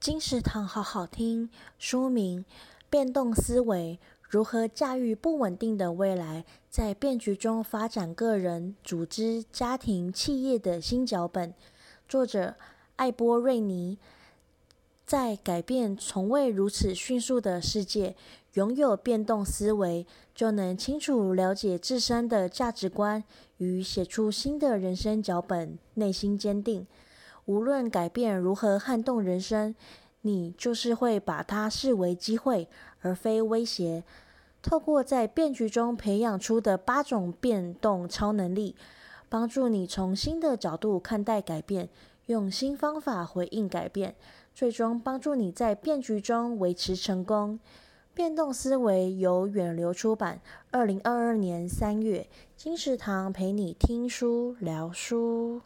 金石堂好好听，书名《变动思维：如何驾驭不稳定的未来，在变局中发展个人、组织、家庭、企业的新脚本》，作者艾波瑞尼。在改变从未如此迅速的世界，拥有变动思维，就能清楚了解自身的价值观与写出新的人生脚本，内心坚定。无论改变如何撼动人生，你就是会把它视为机会，而非威胁。透过在变局中培养出的八种变动超能力，帮助你从新的角度看待改变，用新方法回应改变，最终帮助你在变局中维持成功。变动思维由远流出版，二零二二年三月。金石堂陪你听书聊书。